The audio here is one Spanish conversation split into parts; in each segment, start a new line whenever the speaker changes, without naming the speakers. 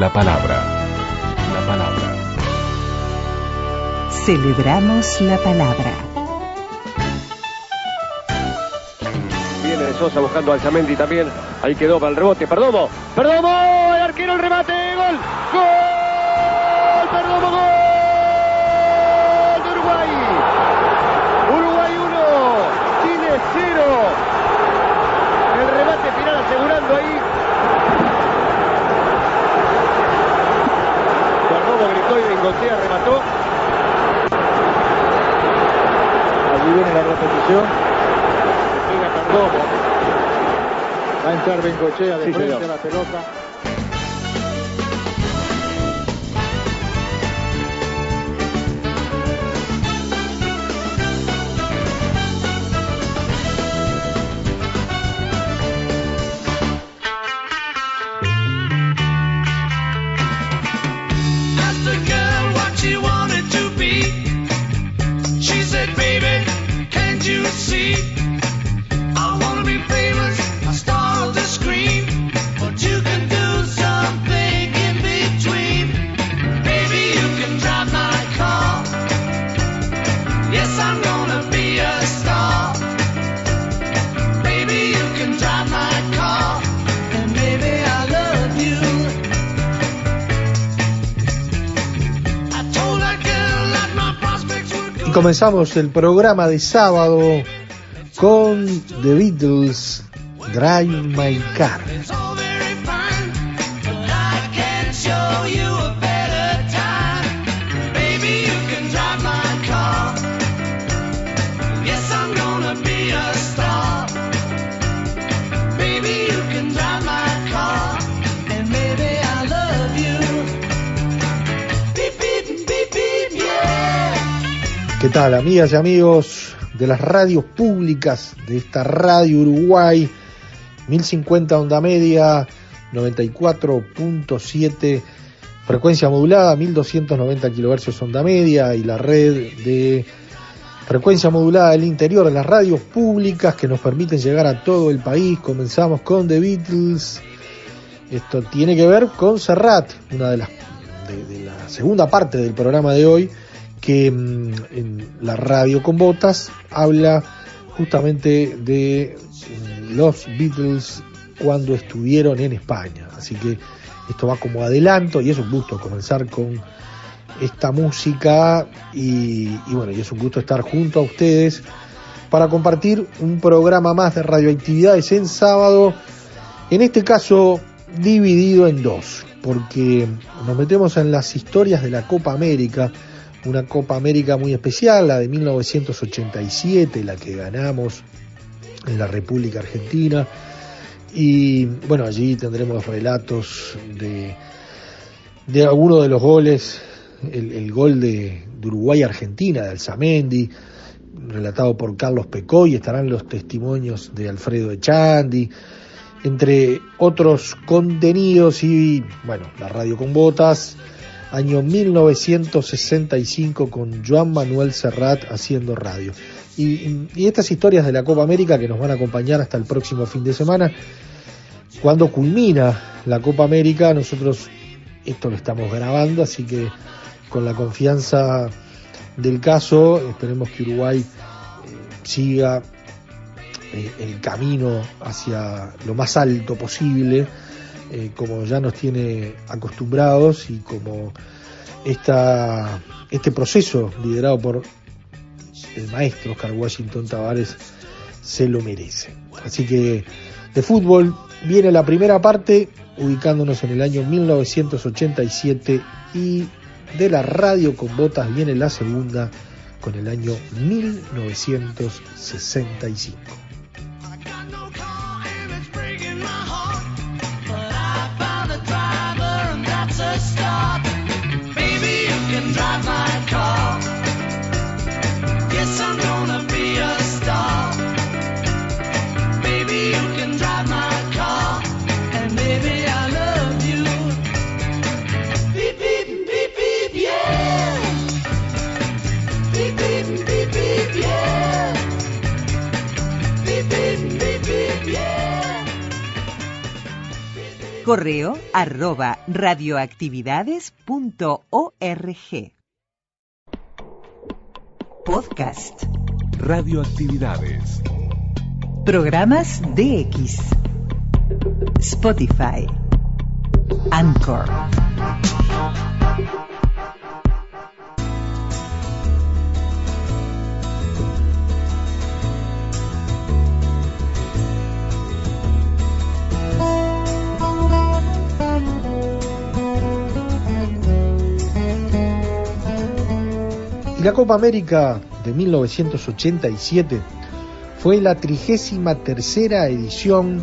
La palabra. La palabra.
Celebramos la palabra.
Viene de Sosa buscando al Zamendi también. Ahí quedó para el rebote. Perdomo. Perdomo. El arquero el remate. Gol. Gol. Perdomo. Gol. De Uruguay. Uruguay 1. Chile 0. El remate final asegurando ahí. Gritó y Bengochea remató.
Allí viene la repetición.
Llega Perdomo.
Va a entrar Bengochea de
Sí,
frente
señor.
a la pelota.
Comenzamos el programa de sábado con The Beatles, Drive My Car. ¿Qué tal, amigas y amigos de las radios públicas de esta radio Uruguay? 1050 onda media, 94.7 frecuencia modulada, 1290 kilohercios onda media y la red de frecuencia modulada del interior de las radios públicas que nos permiten llegar a todo el país. Comenzamos con The Beatles. Esto tiene que ver con Serrat, una de las de la segunda parte del programa de hoy, que mm, en la radio con botas habla justamente de mm, los Beatles cuando estuvieron en España. Así que esto va como adelanto y es un gusto comenzar con esta música y, bueno, y es un gusto estar junto a ustedes para compartir un programa más de radioactividades en sábado, en este caso dividido en dos, porque nos metemos en las historias de la Copa América, una Copa América muy especial, la de 1987, la que ganamos en la República Argentina. Y bueno, allí tendremos relatos de, de algunos de los goles, el, el gol de, de Uruguay-Argentina, de Alzamendi, relatado por Carlos Pecoy, estarán los testimonios de Alfredo Echandi, entre otros contenidos y bueno, la radio con botas, año 1965 con Joan Manuel Serrat haciendo radio. Y, estas historias de la Copa América que nos van a acompañar hasta el próximo fin de semana, cuando culmina la Copa América, nosotros esto lo estamos grabando, así que con la confianza del caso, esperemos que Uruguay eh, siga eh, el camino hacia lo más alto posible, eh, como ya nos tiene acostumbrados y como este proceso liderado por el maestro Oscar Washington Tavares se lo merece. Así que de fútbol viene la primera parte, ubicándonos en el año 1987 y de la radio con botas viene la segunda con el año 1965.
Correo arroba radioactividades.org. Podcast.
Radioactividades.
Programas DX. Spotify. Anchor.
Y la Copa América de 1987 fue la trigésima tercera edición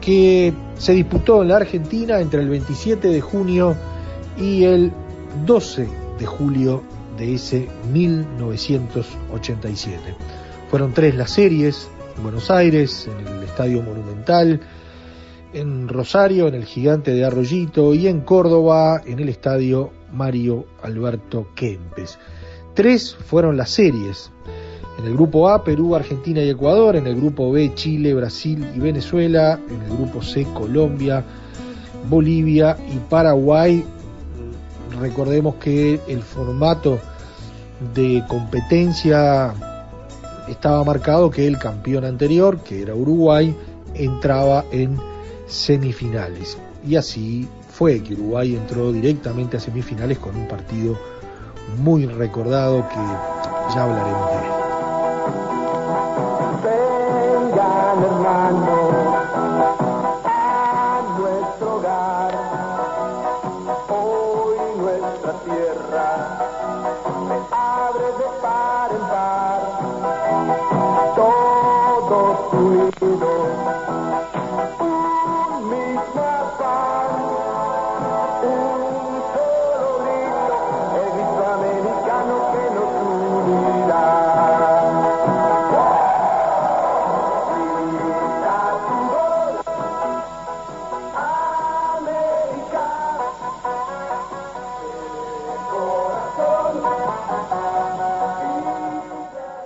que se disputó en la Argentina entre el 27 de junio y el 12 de julio de ese 1987. Fueron tres las series, en Buenos Aires, en el Estadio Monumental, en Rosario, en el Gigante de Arroyito y en Córdoba, en el Estadio Mario Alberto Kempes. Tres fueron las series. En el grupo A, Perú, Argentina y Ecuador. En el grupo B, Chile, Brasil y Venezuela. En el grupo C, Colombia, Bolivia y Paraguay. Recordemos que el formato de competencia estaba marcado que el campeón anterior, que era Uruguay, entraba en semifinales. Y así fue que Uruguay entró directamente a semifinales con un partido muy recordado que ya hablaremos de él.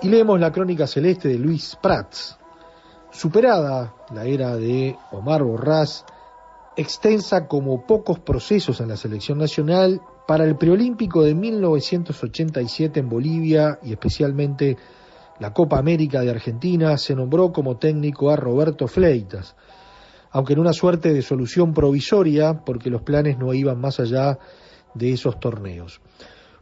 Y leemos la crónica celeste de Luis Prats. Superada la era de Omar Borrás, extensa como pocos procesos en la selección nacional, para el preolímpico de 1987 en Bolivia y especialmente la Copa América de Argentina, se nombró como técnico a Roberto Fleitas, aunque en una suerte de solución provisoria porque los planes no iban más allá de esos torneos.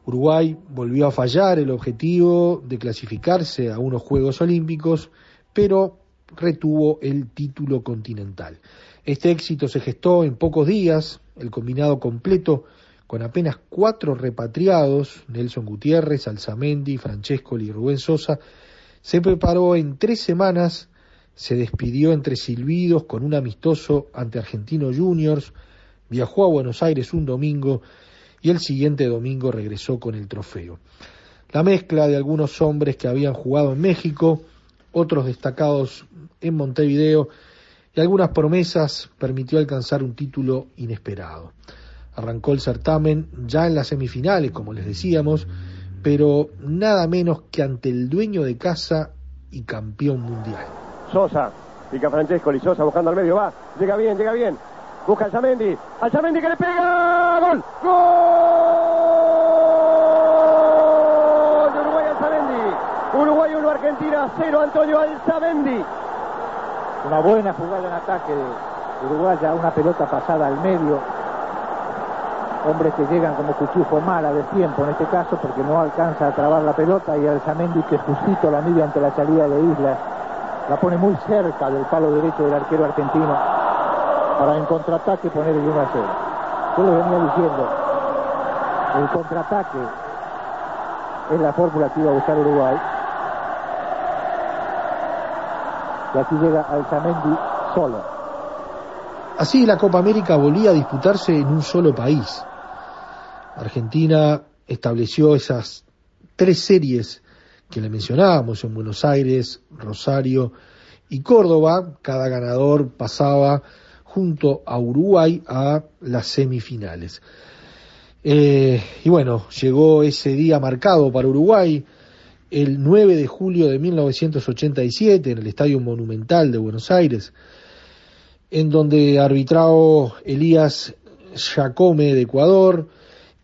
Uruguay volvió a fallar el objetivo de clasificarse a unos Juegos Olímpicos, pero retuvo el título continental. Este éxito se gestó en pocos días, el combinado completo con apenas cuatro repatriados, Nelson Gutiérrez, Alzamendi, Francesco y Rubén Sosa, se preparó en tres semanas, se despidió entre silbidos con un amistoso ante Argentino Juniors, viajó a Buenos Aires un domingo y el siguiente domingo regresó con el trofeo. La mezcla de algunos hombres que habían jugado en México, otros destacados en Montevideo y algunas promesas permitió alcanzar un título inesperado. Arrancó el certamen ya en las semifinales, como les decíamos, pero nada menos que ante el dueño de casa y campeón mundial.
Sosa, pica Francesco, Sosa buscando al medio, va, llega bien, llega bien. Busca Alzamendi, Alzamendi que le pega, gol, gol de Uruguay Alzamendi. Uruguay 1, Argentina 0, Antonio Alzamendi.
Una buena jugada en ataque de Uruguaya, una pelota pasada al medio. Hombres que llegan como cuchufo mala de tiempo en este caso porque no alcanza a trabar la pelota y Alzamendi que justito la mide ante la salida de Isla. La pone muy cerca del palo derecho del arquero argentino para en contraataque poner el 1 a 0. Yo les venía diciendo, el contraataque es la fórmula que iba a buscar Uruguay. Y aquí llega Alzamendi solo.
Así la Copa América volvía a disputarse en un solo país. Argentina estableció esas tres series que le mencionábamos en Buenos Aires, Rosario y Córdoba. Cada ganador pasaba junto a Uruguay a las semifinales. Eh, y bueno, llegó ese día marcado para Uruguay, el 9 de julio de 1987, en el Estadio Monumental de Buenos Aires. en donde arbitró Elías Jacome de Ecuador,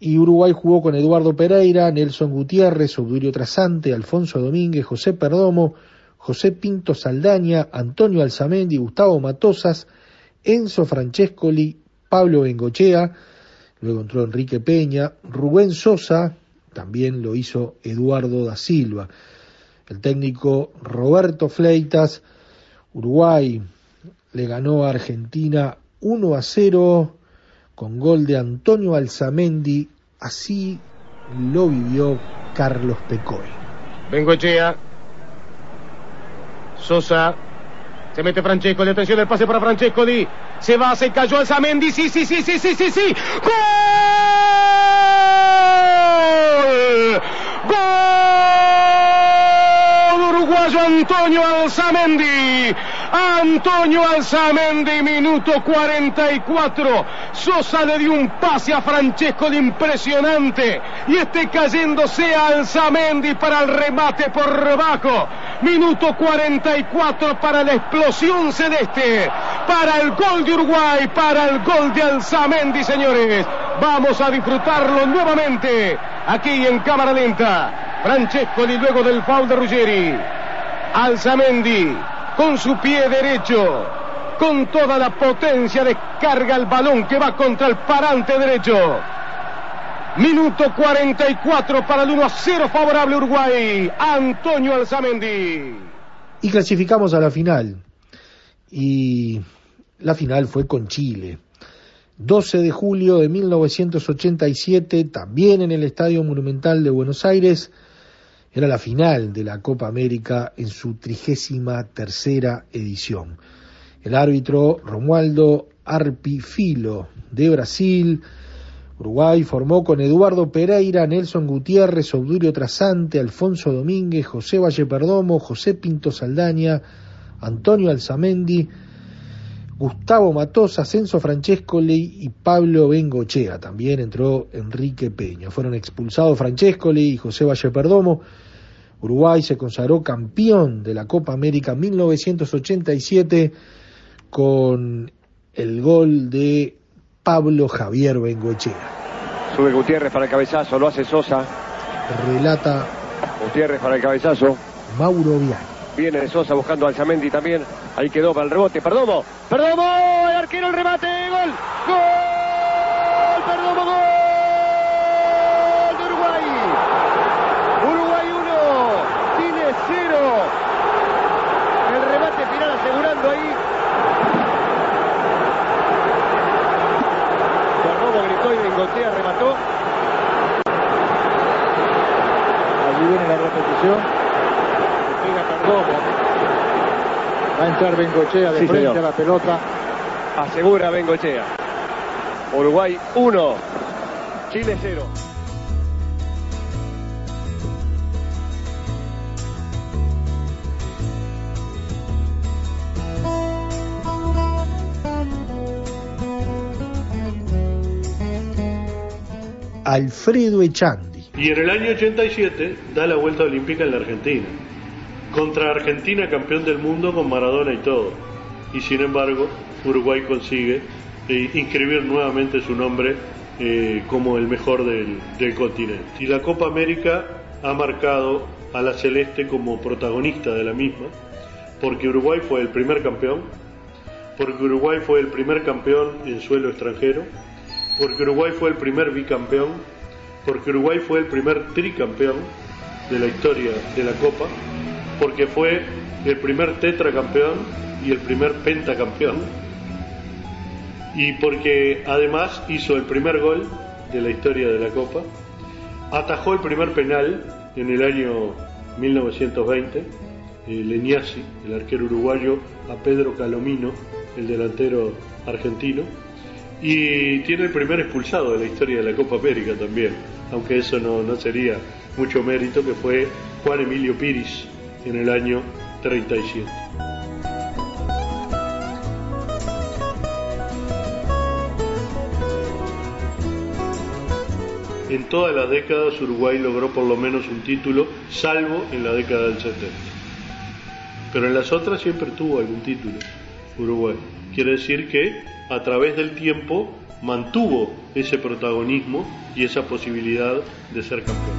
y Uruguay jugó con Eduardo Pereira, Nelson Gutiérrez, Obdurio Trasante, Alfonso Domínguez, José Perdomo, José Pinto Saldaña, Antonio Alzamendi, Gustavo Matosas, Enzo Francescoli, Pablo Bengochea, luego entró Enrique Peña, Rubén Sosa, también lo hizo Eduardo da Silva. El técnico Roberto Fleitas, Uruguay le ganó a Argentina 1 a 0 con gol de Antonio Alzamendi, así lo vivió Carlos Pecoy.
Bengoechea. Sosa. Se mete Francescoli, atención el pase para Francescoli. Se va, se cayó Alzamendi. Sí, sí, sí, sí, sí, sí, sí. ¡Gol! ¡Gol! Uruguayo Antonio Alzamendi. Antonio Alzamendi, minuto 44. Sosa le dio un pase a Francesco de impresionante. Y este cayéndose Alzamendi para el remate por bajo. Minuto 44 para la explosión celeste. Para el gol de Uruguay. Para el gol de Alzamendi, señores. Vamos a disfrutarlo nuevamente. Aquí en cámara lenta. Francesco y luego del foul de Ruggeri. Alzamendi con su pie derecho, con toda la potencia descarga el balón que va contra el parante derecho. Minuto 44 para el 1 a 0 favorable Uruguay. Antonio Alzamendi.
Y clasificamos a la final. Y la final fue con Chile. 12 de julio de 1987, también en el Estadio Monumental de Buenos Aires, era la final de la Copa América en su trigésima tercera edición. El árbitro Romualdo Arpifilo de Brasil. Uruguay formó con Eduardo Pereira, Nelson Gutiérrez, Obdurio Trasante, Alfonso Domínguez, José Valle Perdomo, José Pinto Saldaña, Antonio Alzamendi, Gustavo Matosa, Censo Francescoli y Pablo Bengochea. También entró Enrique Peña. Fueron expulsados Francescoli y José Valle Perdomo. Uruguay se consagró campeón de la Copa América 1987 con el gol de Pablo Javier Bengochea.
Sube Gutiérrez para el cabezazo, lo hace Sosa.
Relata
Gutiérrez para el cabezazo.
Mauro Vial.
Viene de Sosa buscando a Alzamendi también. Ahí quedó para el rebote. Perdomo. Perdomo. El arquero el remate. Gol. Gol. Perdomo. Gol de Uruguay. Uruguay 1. Chile 0. El remate final asegurando ahí. Perdomo gritó y
Allí viene la repetición.
Pega Perdomo.
Va a entrar Bengochea de
Sí,
frente
señor.
a la pelota.
Asegura Bengochea. Uruguay 1. Chile 0.
Alfredo Echandi.
Y en el año 87 da la vuelta olímpica en la Argentina. Contra Argentina campeón del mundo con Maradona y todo. Y sin embargo, Uruguay consigue eh, inscribir nuevamente su nombre eh, como el mejor del, del continente. Y la Copa América ha marcado a la Celeste como protagonista de la misma, porque Uruguay fue el primer campeón, porque Uruguay fue el primer campeón en suelo extranjero, porque Uruguay fue el primer bicampeón, porque Uruguay fue el primer tricampeón de la historia de la Copa, porque fue el primer tetracampeón y el primer pentacampeón, y porque además hizo el primer gol de la historia de la Copa, atajó el primer penal en el año 1920, eh, Leniasi, el arquero uruguayo, a Pedro Calomino, el delantero argentino, y tiene el primer expulsado de la historia de la Copa América también, aunque eso no, no sería mucho mérito, que fue Juan Emilio Piris en el año 37. En todas las décadas Uruguay logró por lo menos un título, salvo en la década del 70. Pero en las otras siempre tuvo algún título Uruguay. Quiere decir que a través del tiempo mantuvo ese protagonismo y esa posibilidad de ser campeón.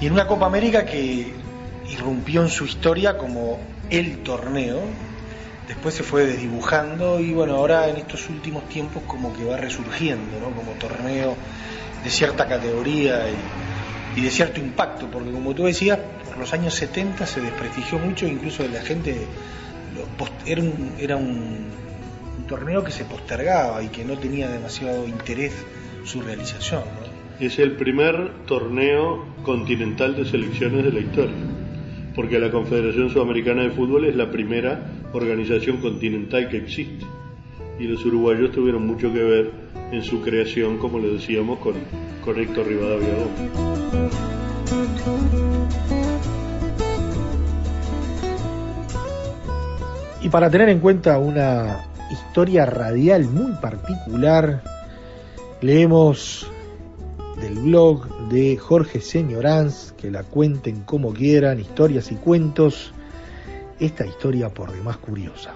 Y en una Copa América que irrumpió en su historia como el torneo, después se fue desdibujando y bueno, ahora en estos últimos tiempos como que va resurgiendo, ¿no? Como torneo de cierta categoría y, y de cierto impacto, porque como tú decías, por los años 70 se desprestigió mucho, incluso la gente, lo era, un, era un, torneo que se postergaba y que no tenía demasiado interés su realización. ¿no?
Es el primer torneo continental de selecciones de la historia, porque la Confederación Sudamericana de Fútbol es la primera organización continental que existe. Y los uruguayos tuvieron mucho que ver en su creación, como le decíamos, con, con Héctor Rivadavia Gómez.
Y para tener en cuenta una historia radial muy particular, leemos del blog de Jorge Señoranz, que la cuenten como quieran, historias y cuentos, esta historia por demás curiosa.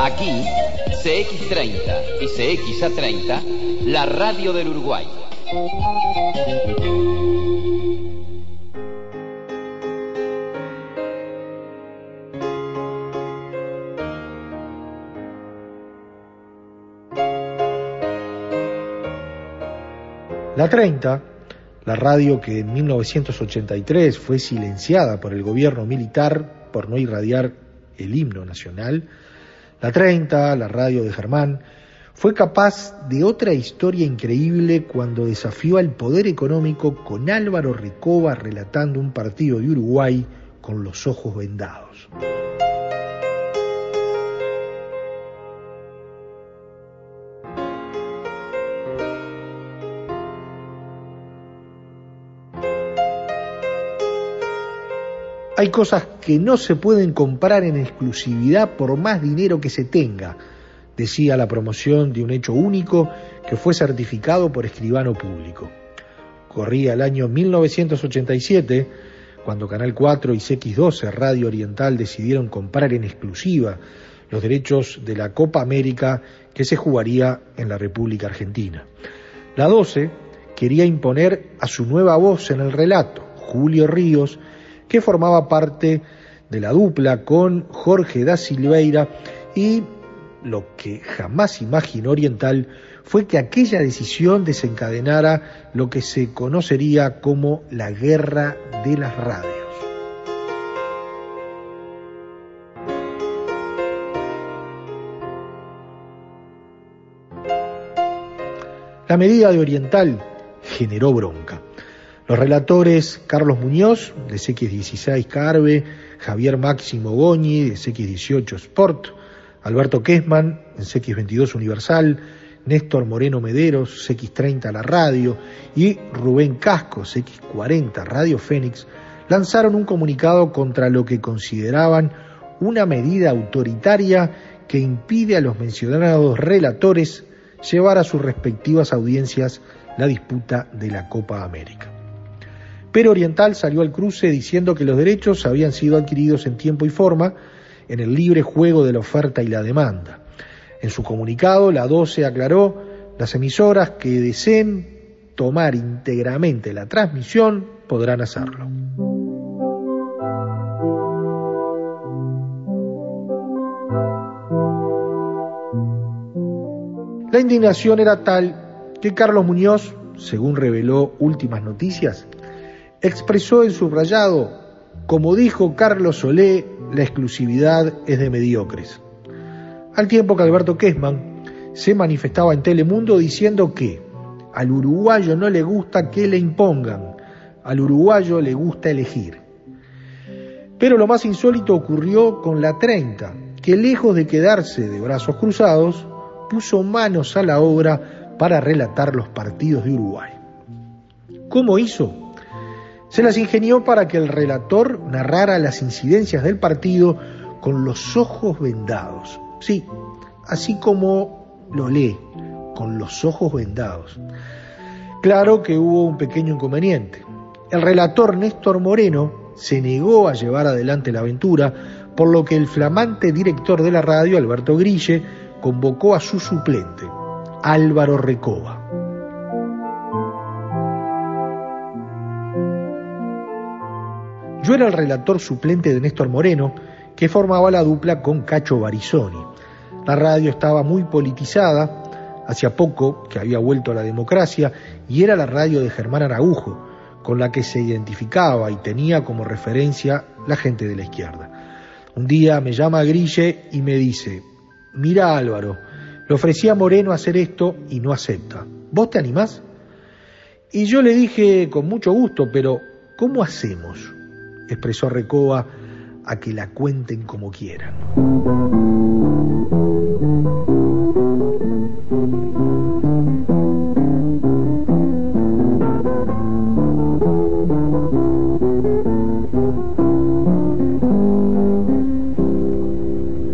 Aquí, CX30 y CXA30, la radio del Uruguay.
La 30, la radio que en 1983 fue silenciada por el gobierno militar por no irradiar el himno nacional, la 30, la radio de Germán, fue capaz de otra historia increíble cuando desafió al poder económico con Álvaro Recoba relatando un partido de Uruguay con los ojos vendados. Hay cosas que no se pueden comprar en exclusividad por más dinero que se tenga, decía la promoción de un hecho único que fue certificado por escribano público. Corría el año 1987, cuando Canal 4 y CX12 Radio Oriental decidieron comprar en exclusiva los derechos de la Copa América que se jugaría en la República Argentina. La 12 quería imponer a su nueva voz en el relato, Julio Ríos, que formaba parte de la dupla con Jorge da Silveira y lo que jamás imaginó Oriental fue que aquella decisión desencadenara lo que se conocería como la guerra de las radios. La medida de Oriental generó bronca. Los relatores Carlos Muñoz, de CX16 Carve, Javier Máximo Goñi, de CX18 Sport, Alberto Kesman, en CX22 Universal, Néstor Moreno Mederos, CX30 La Radio, y Rubén Casco, CX40 Radio Fénix, lanzaron un comunicado contra lo que consideraban una medida autoritaria que impide a los mencionados relatores llevar a sus respectivas audiencias la disputa de la Copa América. Pero Oriental salió al cruce diciendo que los derechos habían sido adquiridos en tiempo y forma en el libre juego de la oferta y la demanda. En su comunicado, la 12 aclaró las emisoras que deseen tomar íntegramente la transmisión podrán hacerlo. La indignación era tal que Carlos Muñoz, según reveló Últimas Noticias, expresó en subrayado, como dijo Carlos Solé, la exclusividad es de mediocres. Al tiempo que Alberto Kessman se manifestaba en Telemundo diciendo que al uruguayo no le gusta que le impongan, al uruguayo le gusta elegir. Pero lo más insólito ocurrió con la 30, que lejos de quedarse de brazos cruzados, puso manos a la obra para relatar los partidos de Uruguay. ¿Cómo hizo? Se las ingenió para que el relator narrara las incidencias del partido con los ojos vendados. Sí, así como lo lee, con los ojos vendados. Claro que hubo un pequeño inconveniente. El relator Néstor Moreno se negó a llevar adelante la aventura, por lo que el flamante director de la radio, Alberto Grille, convocó a su suplente, Álvaro Recoba. Yo era el relator suplente de Néstor Moreno, que formaba la dupla con Cacho Barizoni. La radio estaba muy politizada, hacía poco que había vuelto a la democracia, y era la radio de Germán Araujo, con la que se identificaba y tenía como referencia la gente de la izquierda. Un día me llama Grille y me dice, mira Álvaro, le ofrecí a Moreno hacer esto y no acepta. ¿Vos te animás? Y yo le dije con mucho gusto, pero ¿cómo hacemos? Expresó Recoba, a que la cuenten como quieran.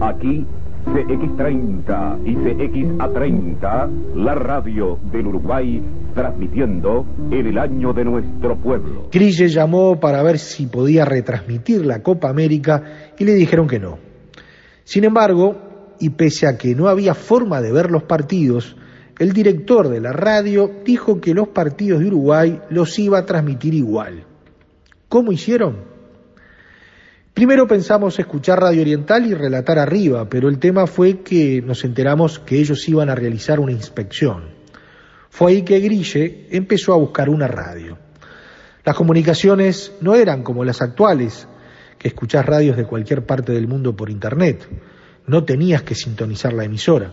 Aquí CX30 y CXA30, la radio del Uruguay, transmitiendo en el año de nuestro pueblo.
Grille llamó para ver si podía retransmitir la Copa América y le dijeron que no. Sin embargo, y pese a que no había forma de ver los partidos, el director de la radio dijo que los partidos de Uruguay los iba a transmitir igual. ¿Cómo hicieron? Primero pensamos escuchar Radio Oriental y relatar arriba, pero el tema fue que nos enteramos que ellos iban a realizar una inspección. Fue ahí que Grille empezó a buscar una radio. Las comunicaciones no eran como las actuales, que escuchás radios de cualquier parte del mundo por internet. No tenías que sintonizar la emisora.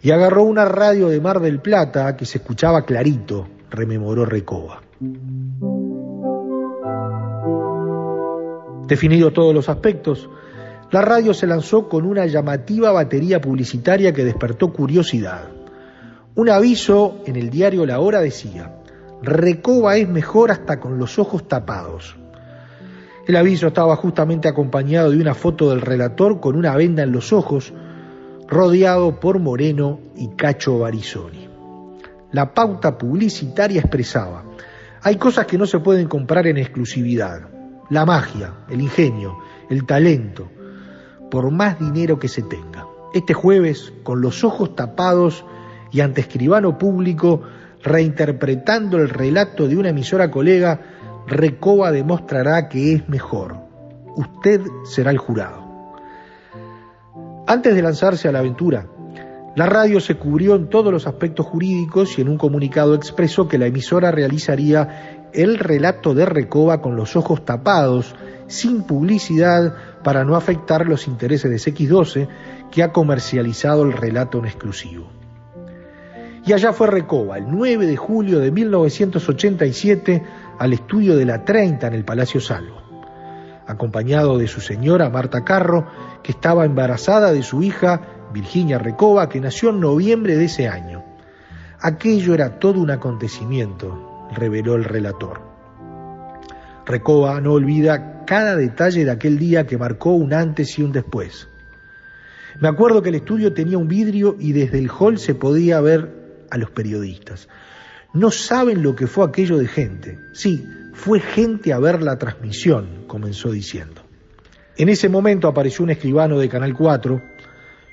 Y agarró una radio de Mar del Plata que se escuchaba clarito, rememoró Recoba. Definido todos los aspectos, la radio se lanzó con una llamativa batería publicitaria que despertó curiosidad. Un aviso en el diario La Hora decía, Recoba es mejor hasta con los ojos tapados. El aviso estaba justamente acompañado de una foto del relator con una venda en los ojos, rodeado por Moreno y Cacho Barizoni. La pauta publicitaria expresaba, hay cosas que no se pueden comprar en exclusividad la magia, el ingenio, el talento, por más dinero que se tenga. Este jueves, con los ojos tapados y ante escribano público, reinterpretando el relato de una emisora colega, Recoba demostrará que es mejor. Usted será el jurado. Antes de lanzarse a la aventura, la radio se cubrió en todos los aspectos jurídicos y en un comunicado expresó que la emisora realizaría el relato de Recoba con los ojos tapados, sin publicidad, para no afectar los intereses de CX12, que ha comercializado el relato en exclusivo. Y allá fue Recoba, el 9 de julio de 1987, al estudio de la 30 en el Palacio Salvo, acompañado de su señora Marta Carro, que estaba embarazada de su hija Virginia Recoba, que nació en noviembre de ese año. Aquello era todo un acontecimiento, reveló el relator. Recoba no olvida cada detalle de aquel día que marcó un antes y un después. Me acuerdo que el estudio tenía un vidrio y desde el hall se podía ver a los periodistas. No saben lo que fue aquello de gente. Sí, fue gente a ver la transmisión, comenzó diciendo. En ese momento apareció un escribano de Canal 4,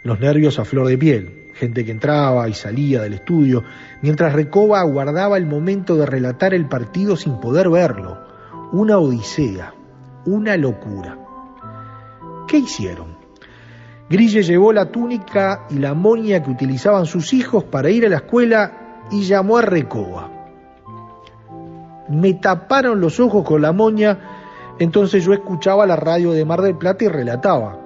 los nervios a flor de piel gente que entraba y salía del estudio, mientras Recoba aguardaba el momento de relatar el partido sin poder verlo. Una odisea, una locura. ¿Qué hicieron? Grille llevó la túnica y la moña que utilizaban sus hijos para ir a la escuela y llamó a Recoba. Me taparon los ojos con la moña, entonces yo escuchaba la radio de Mar del Plata y relataba.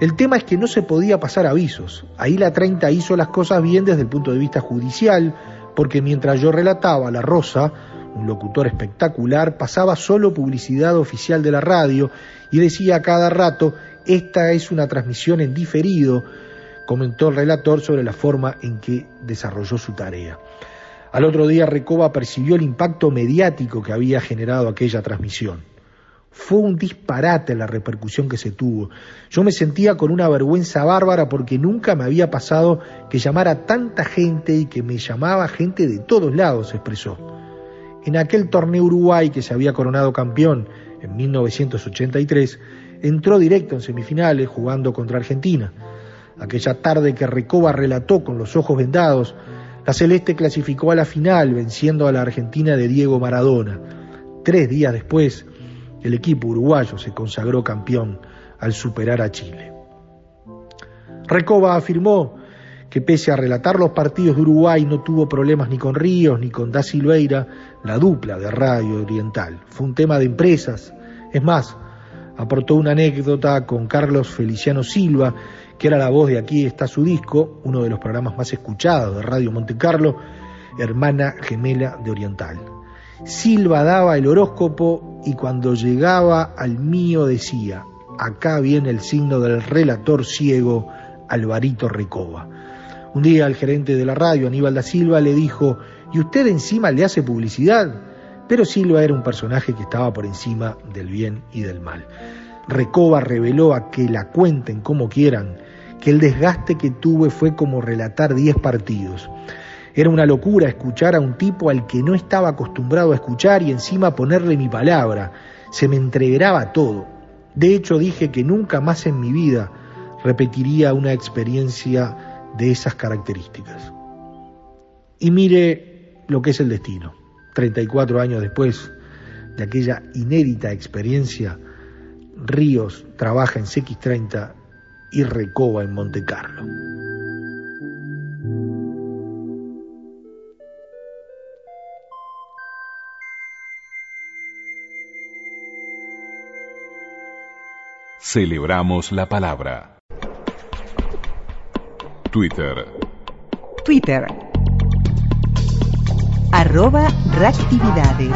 El tema es que no se podía pasar avisos. Ahí la 30 hizo las cosas bien desde el punto de vista judicial, porque mientras yo relataba La Rosa, un locutor espectacular, pasaba solo publicidad oficial de la radio y decía a cada rato, esta es una transmisión en diferido, comentó el relator sobre la forma en que desarrolló su tarea. Al otro día Recoba percibió el impacto mediático que había generado aquella transmisión. Fue un disparate la repercusión que se tuvo. Yo me sentía con una vergüenza bárbara porque nunca me había pasado que llamara tanta gente y que me llamaba gente de todos lados, expresó. En aquel torneo Uruguay que se había coronado campeón en 1983, entró directo en semifinales jugando contra Argentina. Aquella tarde que Recoba relató con los ojos vendados, la Celeste clasificó a la final venciendo a la Argentina de Diego Maradona. Tres días después, el equipo uruguayo se consagró campeón al superar a Chile. Recoba afirmó que pese a relatar los partidos de Uruguay no tuvo problemas ni con Ríos ni con Da Silveira, la dupla de Radio Oriental. Fue un tema de empresas. Es más, aportó una anécdota con Carlos Feliciano Silva, que era la voz de Aquí está su disco, uno de los programas más escuchados de Radio Monte Carlo, hermana gemela de Oriental. Silva daba el horóscopo y cuando llegaba al mío decía, acá viene el signo del relator ciego Alvarito Recoba. Un día el gerente de la radio, Aníbal da Silva, le dijo, ¿y usted encima le hace publicidad? Pero Silva era un personaje que estaba por encima del bien y del mal. Recoba reveló a que la cuenten como quieran, que el desgaste que tuve fue como relatar 10 partidos. Era una locura escuchar a un tipo al que no estaba acostumbrado a escuchar y encima ponerle mi palabra. Se me entregaba todo. De hecho dije que nunca más en mi vida repetiría una experiencia de esas características. Y mire lo que es el destino. 34 años después de aquella inédita experiencia, Ríos trabaja en CX30 y Recoba en Monte Carlo.
Celebramos la palabra. Twitter.
Twitter. Arroba reactividades.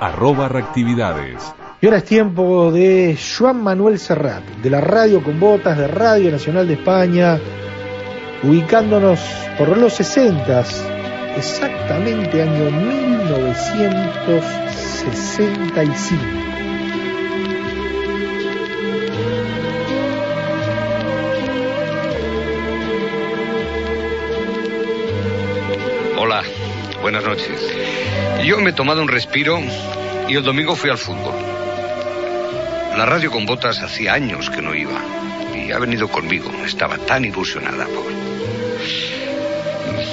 Arroba reactividades.
Y ahora es tiempo de Juan Manuel Serrat, de la Radio con Botas, de Radio Nacional de España, ubicándonos por los 60, exactamente año 1965.
Buenas noches. Yo me he tomado un respiro y el domingo fui al fútbol. La radio con botas hacía años que no iba y ha venido conmigo. Estaba tan ilusionada, pobre.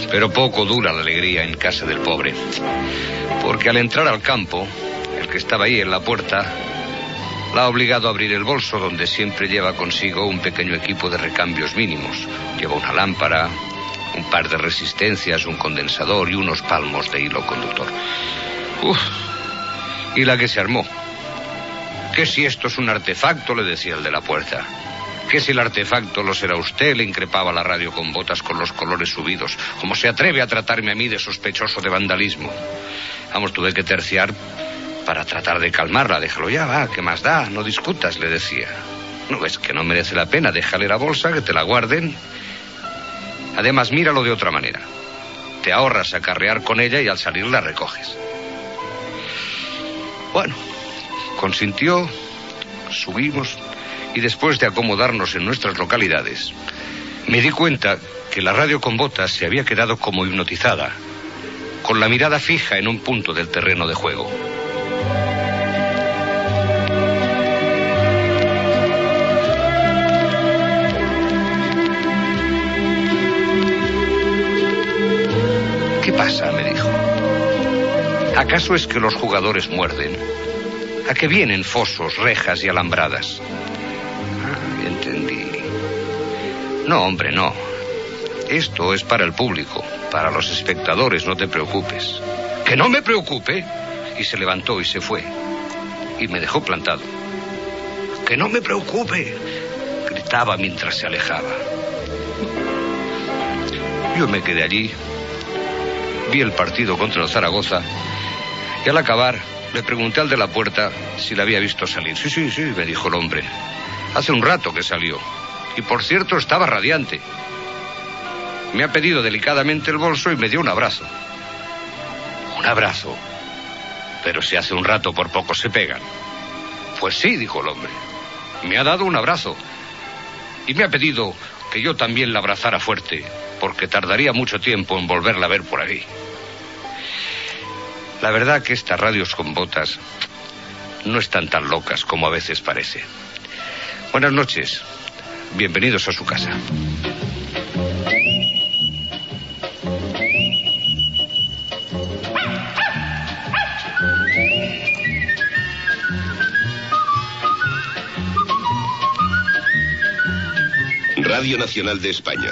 Pero poco dura la alegría en casa del pobre. Porque al entrar al campo, el que estaba ahí en la puerta la ha obligado a abrir el bolso donde siempre lleva consigo un pequeño equipo de recambios mínimos. Lleva una lámpara, un par de resistencias, un condensador y unos palmos de hilo conductor. Uf, y la que se armó. Que si esto es un artefacto, le decía el de la puerta. Que si el artefacto lo será usted, le increpaba la radio con botas con los colores subidos. ¿Cómo se atreve a tratarme a mí de sospechoso de vandalismo? Vamos, tuve que terciar para tratar de calmarla. Déjalo ya, va, ¿qué más da? No discutas, le decía. No ves que no merece la pena, déjale la bolsa, que te la guarden. Además, míralo de otra manera. Te ahorras acarrear con ella y al salir la recoges. Bueno, consintió, subimos y después de acomodarnos en nuestras localidades, me di cuenta que la radio con botas se había quedado como hipnotizada, con la mirada fija en un punto del terreno de juego. Me dijo. ¿Acaso es que los jugadores muerden? ¿A qué vienen fosos, rejas y alambradas? Ah, entendí. No, hombre, no. Esto es para el público, para los espectadores, no te preocupes. ¿Que no me preocupe? Y se levantó y se fue. Y me dejó plantado. ¡Que no me preocupe! Gritaba mientras se alejaba. Yo me quedé allí, vi el partido contra el Zaragoza y al acabar le pregunté al de la puerta si la había visto salir. Sí, sí, sí, me dijo el hombre. Hace un rato que salió. Y por cierto estaba radiante. Me ha pedido delicadamente el bolso y me dio un abrazo. Un abrazo. Pero si hace un rato por poco se pegan. Pues sí, dijo el hombre. Me ha dado un abrazo. Y me ha pedido que yo también la abrazara fuerte, porque tardaría mucho tiempo en volverla a ver por ahí. La verdad que estas radios con botas no están tan locas como a veces parece. Buenas noches. Bienvenidos a su casa.
Radio Nacional de España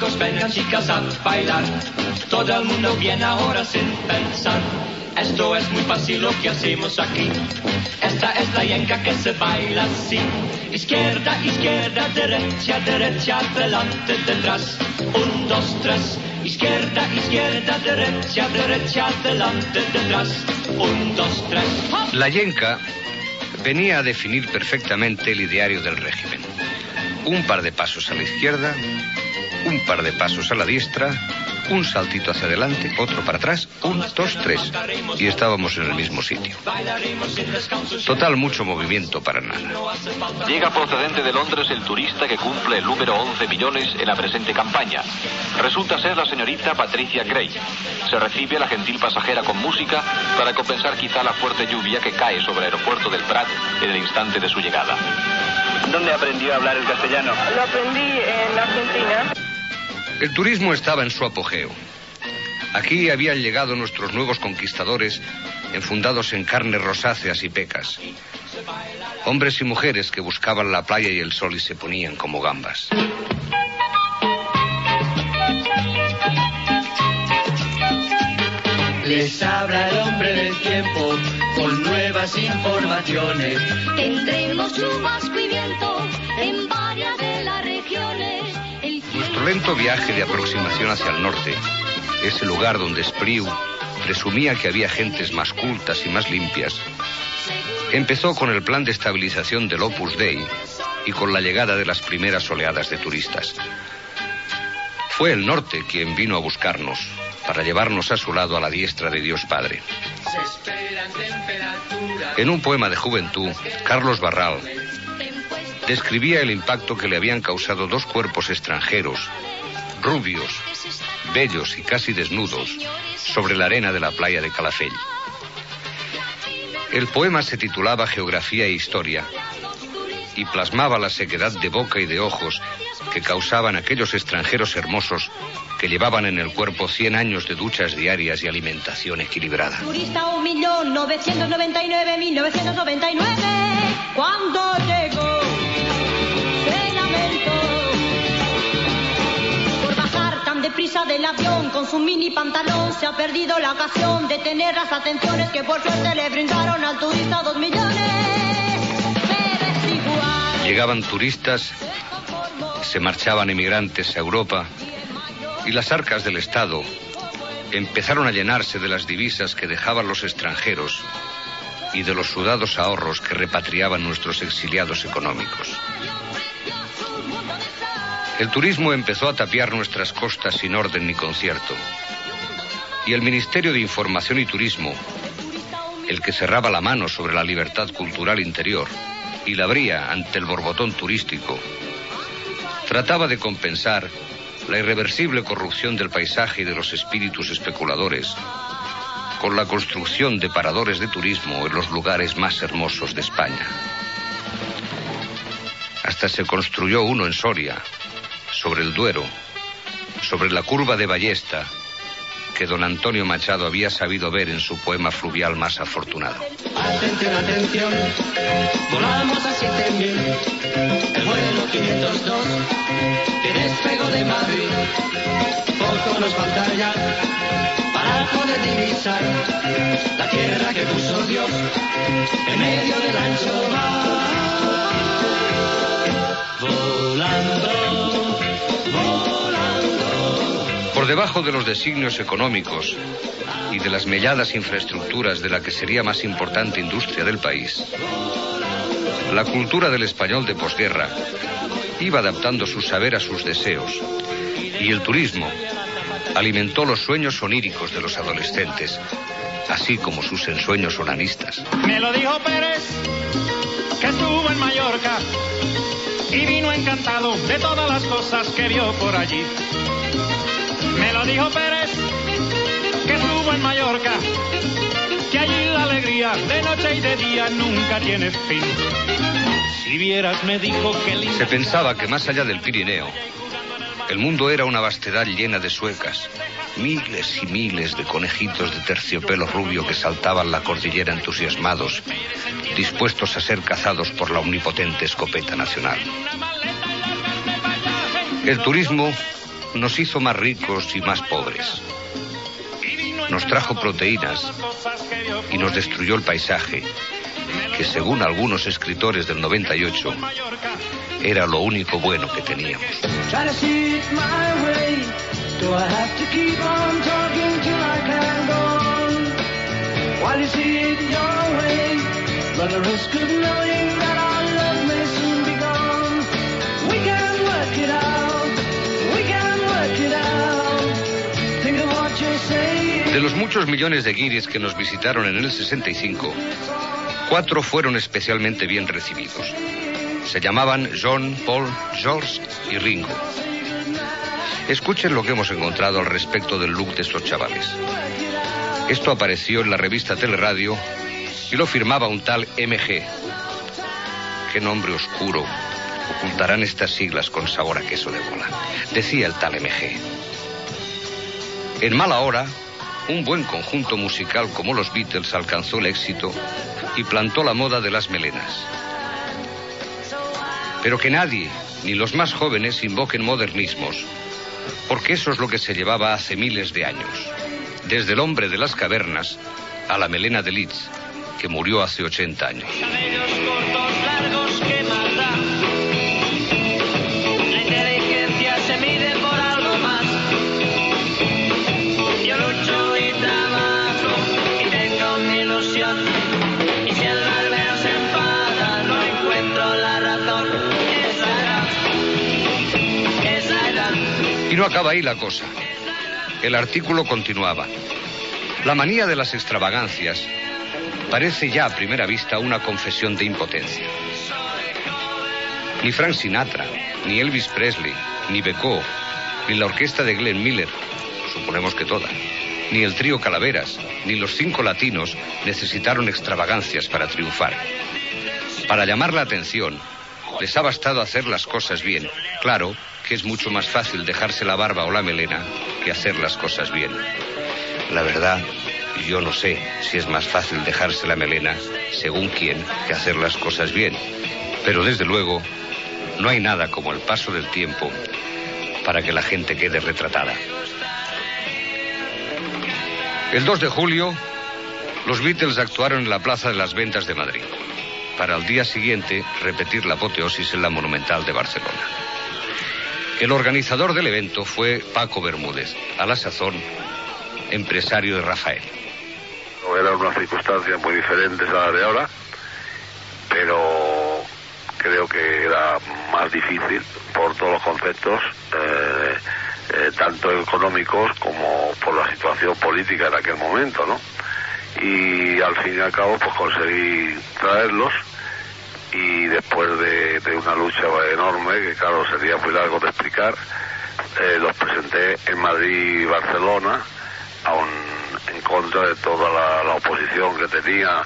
Chicos, vengan chicas a bailar. Todo el mundo viene ahora sin pensar. Esto es muy fácil lo que hacemos aquí. Esta es la yenca que se baila así. Izquierda, izquierda, derecha, derecha, adelante, detrás. Un, dos, tres. Izquierda, izquierda, derecha, derecha, adelante, detrás. Un, dos, tres.
La yenca venía a definir perfectamente el ideario del régimen. Un par de pasos a la izquierda, un par de pasos a la diestra, un saltito hacia adelante, otro para atrás, un, dos, tres. Y estábamos en el mismo sitio. Total, mucho movimiento para nada.
Llega procedente de Londres el turista que cumple el número 11 millones en la presente campaña. Resulta ser la señorita Patricia Gray. Se recibe a la gentil pasajera con música para compensar quizá la fuerte lluvia que cae sobre el aeropuerto del Prat en el instante de su llegada. ¿Dónde aprendió a hablar el castellano?
Lo aprendí en Argentina.
El turismo estaba en su apogeo. Aquí habían llegado nuestros nuevos conquistadores enfundados en carnes rosáceas y pecas. Hombres y mujeres que buscaban la playa y el sol y se ponían como gambas.
Les habla el hombre del tiempo con nuevas informaciones.
Tendremos chubasco y viento en varias de las regiones. El
Nuestro lento viaje de aproximación hacia el norte, ese lugar donde Spriu presumía que había gentes más cultas y más limpias, empezó con el plan de estabilización del Opus Dei y con la llegada de las primeras oleadas de turistas. Fue el norte quien vino a buscarnos para llevarnos a su lado a la diestra de Dios Padre. En un poema de juventud, Carlos Barral describía el impacto que le habían causado dos cuerpos extranjeros, rubios, bellos y casi desnudos, sobre la arena de la playa de Calafell. El poema se titulaba Geografía e Historia y plasmaba la sequedad de boca y de ojos que causaban aquellos extranjeros hermosos que llevaban en el cuerpo 100 años de duchas diarias y alimentación equilibrada.
turista 1.999.999 cuando llegó se lamentó por bajar tan deprisa del avión con su mini pantalón. Se ha perdido la ocasión de tener las atenciones que por suerte le brindaron al turista dos millones
Llegaban turistas, se marchaban emigrantes a Europa y las arcas del Estado empezaron a llenarse de las divisas que dejaban los extranjeros y de los sudados ahorros que repatriaban nuestros exiliados económicos. El turismo empezó a tapiar nuestras costas sin orden ni concierto. Y el Ministerio de Información y Turismo, el que cerraba la mano sobre la libertad cultural interior y la abría ante el borbotón turístico, trataba de compensar la irreversible corrupción del paisaje y de los espíritus especuladores con la construcción de paradores de turismo en los lugares más hermosos de España. Hasta se construyó uno en Soria, sobre el Duero, sobre la curva de Ballesta, que don Antonio Machado había sabido ver en su poema fluvial más afortunado.
Atención, atención, volamos a 7000. El vuelo 502 que despegó de Madrid. Poco nos falta para poder divisar la tierra que puso Dios en medio del ancho mar. volando,
debajo de los designios económicos y de las melladas infraestructuras de la que sería más importante industria del país, la cultura del español de posguerra iba adaptando su saber a sus deseos y el turismo alimentó los sueños oníricos de los adolescentes, así como sus ensueños onanistas.
Me lo dijo Pérez, que estuvo en Mallorca y vino encantado de todas las cosas que vio por allí. Me lo dijo Pérez, que estuvo en Mallorca, que allí la alegría de noche y de día nunca tiene fin. Si vieras, me dijo que
Se pensaba que más allá del Pirineo, el mundo era una vastedad llena de suecas, miles y miles de conejitos de terciopelo rubio que saltaban la cordillera entusiasmados, dispuestos a ser cazados por la omnipotente escopeta nacional. El turismo nos hizo más ricos y más pobres. Nos trajo proteínas y nos destruyó el paisaje, que según algunos escritores del 98 era lo único bueno que teníamos. De los muchos millones de guiris que nos visitaron en el 65, cuatro fueron especialmente bien recibidos. Se llamaban John, Paul, George y Ringo. Escuchen lo que hemos encontrado al respecto del look de estos chavales. Esto apareció en la revista Teleradio y lo firmaba un tal MG. Qué nombre oscuro. Ocultarán estas siglas con sabor a queso de bola. Decía el tal MG. En mala hora, un buen conjunto musical como los Beatles alcanzó el éxito y plantó la moda de las melenas. Pero que nadie, ni los más jóvenes, invoquen modernismos, porque eso es lo que se llevaba hace miles de años, desde el hombre de las cavernas a la melena de Leeds, que murió hace 80 años.
Y no
acaba ahí la cosa. El artículo continuaba. La manía de las extravagancias parece ya a primera vista una confesión de impotencia. Ni Frank Sinatra, ni Elvis Presley, ni Becó, ni la orquesta de Glenn Miller, suponemos que toda, ni el trío Calaveras, ni los cinco latinos necesitaron extravagancias para triunfar. Para llamar la atención, les ha bastado hacer las cosas bien. Claro que es mucho más fácil dejarse la barba o la melena que hacer las cosas bien. La verdad, yo no sé si es más fácil dejarse la melena, según quién, que hacer las cosas bien. Pero desde luego, no hay nada como el paso del tiempo para que la gente quede retratada. El 2 de julio, los Beatles actuaron en la Plaza de las Ventas de Madrid, para al día siguiente repetir la apoteosis en la Monumental de Barcelona. El organizador del evento fue Paco Bermúdez, a la sazón empresario de Rafael.
Eran unas circunstancias muy diferentes a las de ahora, pero creo que era más difícil por todos los conceptos, eh, eh, tanto económicos como por la situación política en aquel momento, ¿no? Y al fin y al cabo, pues conseguí traerlos y después de, una lucha enorme, que claro, sería muy largo de explicar, eh, los presenté en Madrid y Barcelona, aun en contra de toda la, oposición que tenía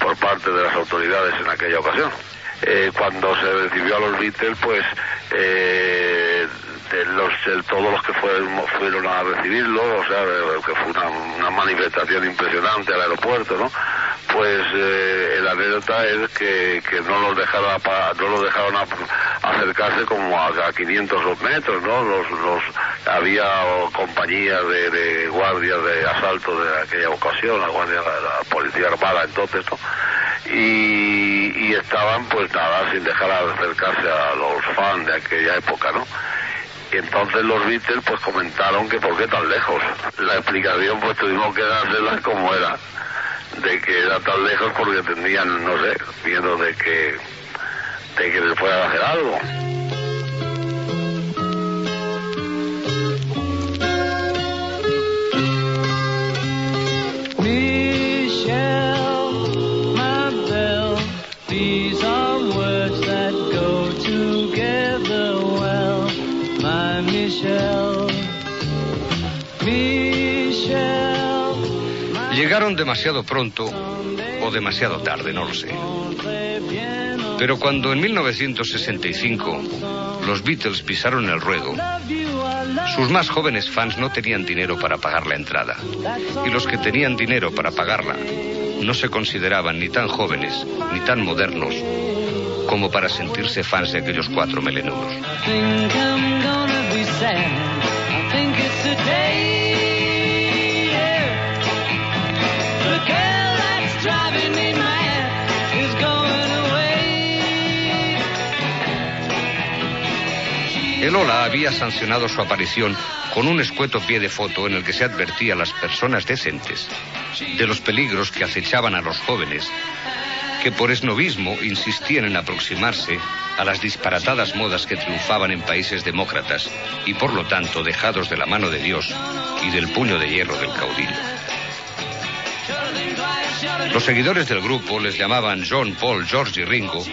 por parte de las autoridades en aquella ocasión. Eh, cuando se recibió a los Beatles, pues eh, de los, de todos los que fueron, fueron a recibirlo, o sea, que fue una manifestación impresionante al aeropuerto, ¿no? Pues eh, la anécdota es que, que no los dejaron no los dejaron acercarse como a, a 500 metros, ¿no? Los, los había compañías de, de guardias de asalto de aquella ocasión, la guardia, la, la policía armada entonces, ¿no? y, y estaban pues nada sin dejar acercarse a los fan de aquella época, ¿no? Y entonces los Beatles pues comentaron que por qué tan lejos. La explicación pues tuvimos que dársela como era, de que era tan lejos porque tenían, no sé, miedo de que, de que les fuera a hacer algo.
Michelle, my
Llegaron demasiado pronto o demasiado tarde, no lo sé. Pero cuando en 1965 los Beatles pisaron el ruedo, sus más jóvenes fans no tenían dinero para pagar la entrada. Y los que tenían dinero para pagarla no se consideraban ni tan jóvenes ni tan modernos como para sentirse fans de aquellos cuatro melenudos. El Ola había sancionado su aparición con un escueto pie de foto en el que se advertía a las personas decentes de los peligros que acechaban a los jóvenes que por esnovismo insistían en aproximarse a las disparatadas modas que triunfaban en países demócratas y por lo tanto dejados de la mano de Dios y del puño de hierro del caudillo. Los seguidores del grupo les llamaban John, Paul, George y Ringo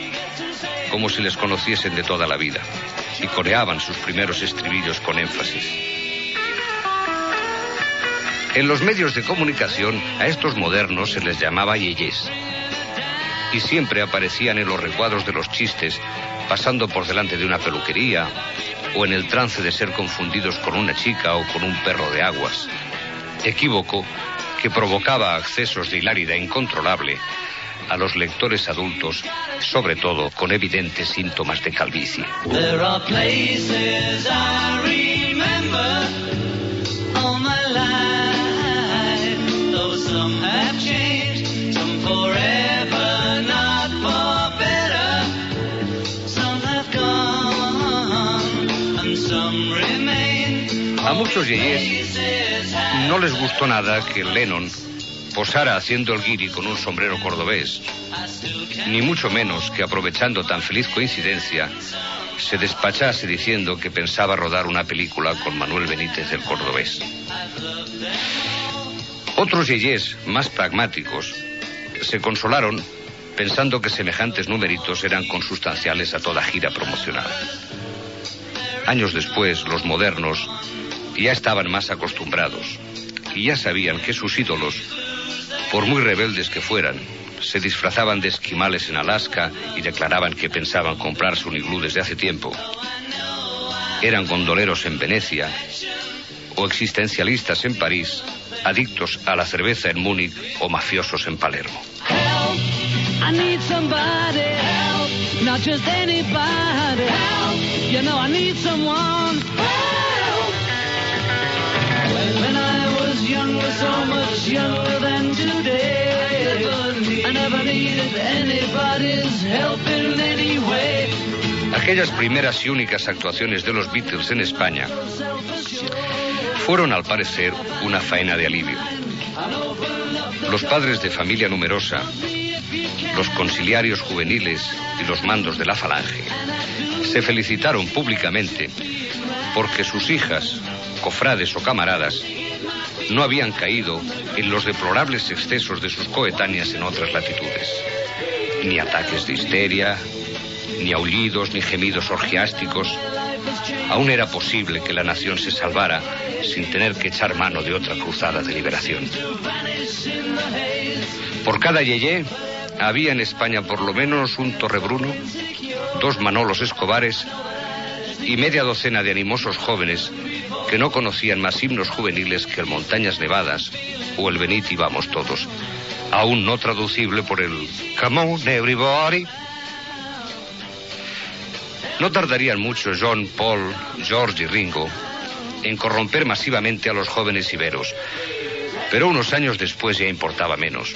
como si les conociesen de toda la vida y coreaban sus primeros estribillos con énfasis. En los medios de comunicación a estos modernos se les llamaba yeyes y siempre aparecían en los recuadros de los chistes pasando por delante de una peluquería o en el trance de ser confundidos con una chica o con un perro de aguas. Equívoco que provocaba accesos de hilaridad incontrolable a los lectores adultos, sobre todo con evidentes síntomas de calvicie.
Some have changed, some forever,
muchos yeyes no les gustó nada que Lennon posara haciendo el guiri con un sombrero cordobés, ni mucho menos que aprovechando tan feliz coincidencia se despachase diciendo que pensaba rodar una película con Manuel Benítez del Cordobés. Otros yeyes más pragmáticos se consolaron pensando que semejantes numeritos eran consustanciales a toda gira promocional. Años después, los modernos ya estaban más acostumbrados y ya sabían que sus ídolos, por muy rebeldes que fueran, se disfrazaban de esquimales en Alaska y declaraban que pensaban comprarse un iglú desde hace tiempo. Eran gondoleros en Venecia o existencialistas en París, adictos a la cerveza en Múnich o mafiosos en Palermo.
I
Aquellas primeras y únicas actuaciones de los Beatles en España fueron, al parecer, una faena de alivio. Los padres de familia numerosa, los conciliarios juveniles y los mandos de la falange se felicitaron públicamente porque sus hijas, cofrades o camaradas, no habían caído en los deplorables excesos de sus coetáneas en otras latitudes. Ni ataques de histeria, ni aullidos, ni gemidos orgiásticos. Aún era posible que la nación se salvara sin tener que echar mano de otra cruzada de liberación. Por cada yeye había en España por lo menos un Torrebruno, dos Manolos Escobares y media docena de animosos jóvenes que no conocían más himnos juveniles que el Montañas Nevadas o el Venid Vamos Todos, aún no traducible por el Come on everybody. No tardarían mucho John, Paul, George y Ringo en corromper masivamente a los jóvenes iberos, pero unos años después ya importaba menos.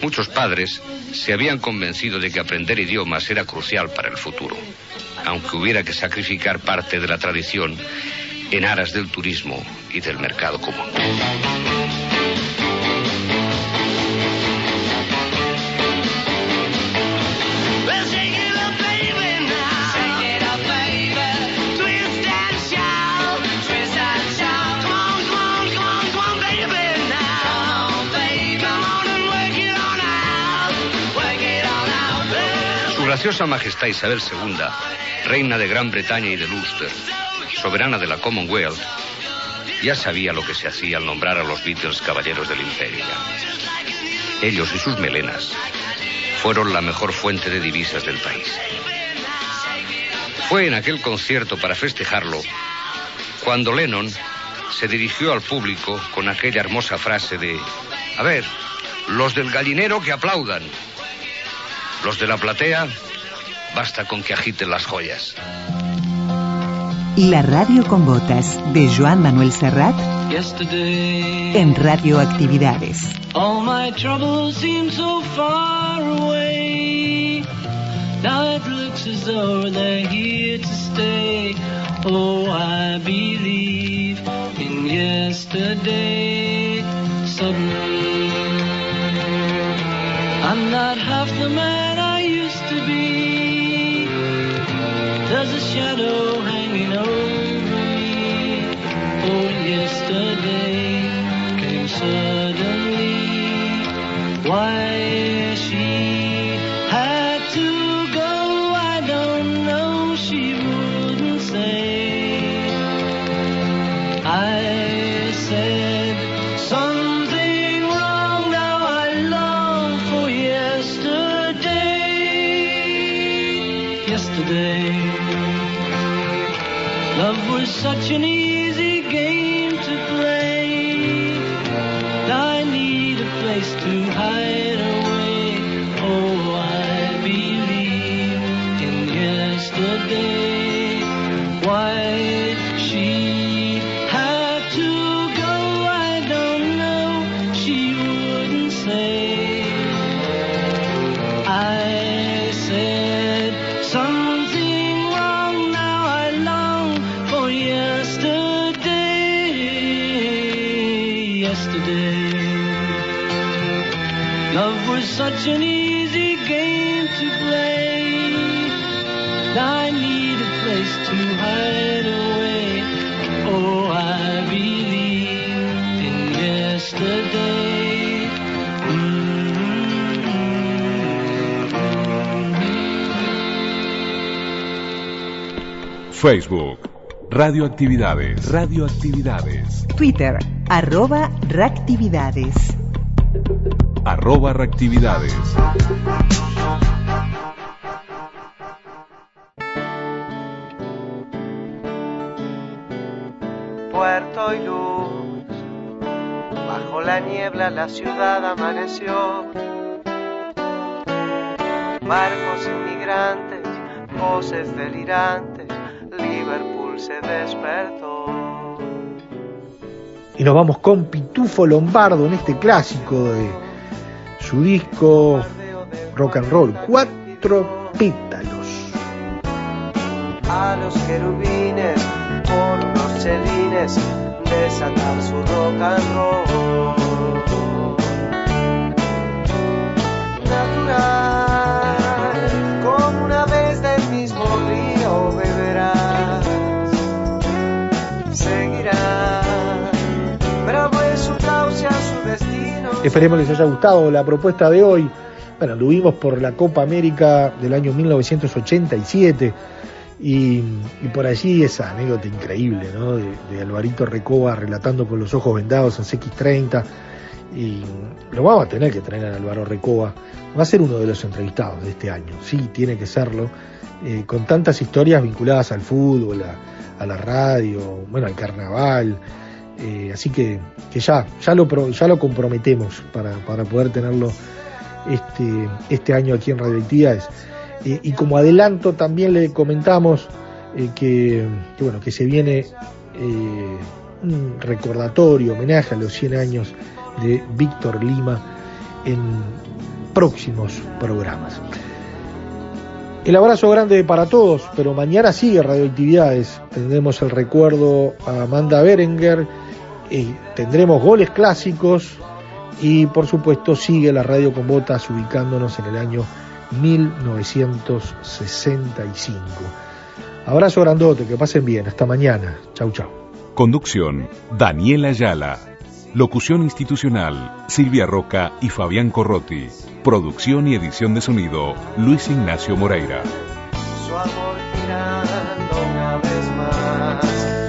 Muchos padres se habían convencido de que aprender idiomas era crucial para el futuro. Aunque hubiera que sacrificar parte de la tradición en aras del turismo y del mercado común. Graciosa Majestad Isabel II, reina de Gran Bretaña y de Ulster, soberana de la Commonwealth, ya sabía lo que se hacía al nombrar a los Beatles caballeros del imperio. Ellos y sus melenas fueron la mejor fuente de divisas del país. Fue en aquel concierto para festejarlo cuando Lennon se dirigió al público con aquella hermosa frase de, a ver, los del gallinero que aplaudan, los de la platea, basta con que agiten las joyas.
La radio con botas de Joan Manuel Serrat
Yesterday,
en Radioactividades.
all my troubles seem so far away. Now it looks as though they're here to stay. Oh, I believe in yesterday. Suddenly, I'm not half the man I used to be. shadow. Love was such an easy game to play. I need a place to hide away. Oh, I believe in yesterday.
Facebook. Radioactividades. Radioactividades.
Twitter, arroba reactividades.
Arroba reactividades.
Puerto y luz, bajo la niebla la ciudad amaneció. Barcos inmigrantes, voces delirantes, Liverpool se despertó.
Y nos vamos con Pitufo Lombardo en este clásico de su disco Rock and Roll, Cuatro Pétalos.
A los querubines, por unos chelines, desatar su rock and roll.
Esperemos les haya gustado la propuesta de hoy. Bueno, lo vimos por la Copa América del año 1987 y, y por allí esa anécdota increíble ¿no? de, de Alvarito Recoba relatando con los ojos vendados en CX30 y lo vamos a tener que traer a Álvaro Recoba. Va a ser uno de los entrevistados de este año, sí, tiene que serlo, eh, con tantas historias vinculadas al fútbol, a, a la radio, bueno, al carnaval. Eh, así que, ya, ya lo, ya lo comprometemos para, para poder tenerlo este, este año aquí en Radioactividades. Eh, y como adelanto también le comentamos eh, que, que, bueno, que se viene eh, un recordatorio, homenaje a los 100 años de Víctor Lima en próximos programas. El abrazo grande para todos, pero mañana sigue Radioactividades. Tendremos el recuerdo a Amanda Berenguer, y tendremos goles clásicos y por supuesto sigue la radio con botas ubicándonos en el año 1965. Abrazo grandote, que pasen bien, hasta mañana. Chau, chau.
Conducción, Daniela Ayala. Locución institucional, Silvia Roca y Fabián Corrotti. Producción y edición de sonido, Luis Ignacio Moreira.
Su amor girando una vez más,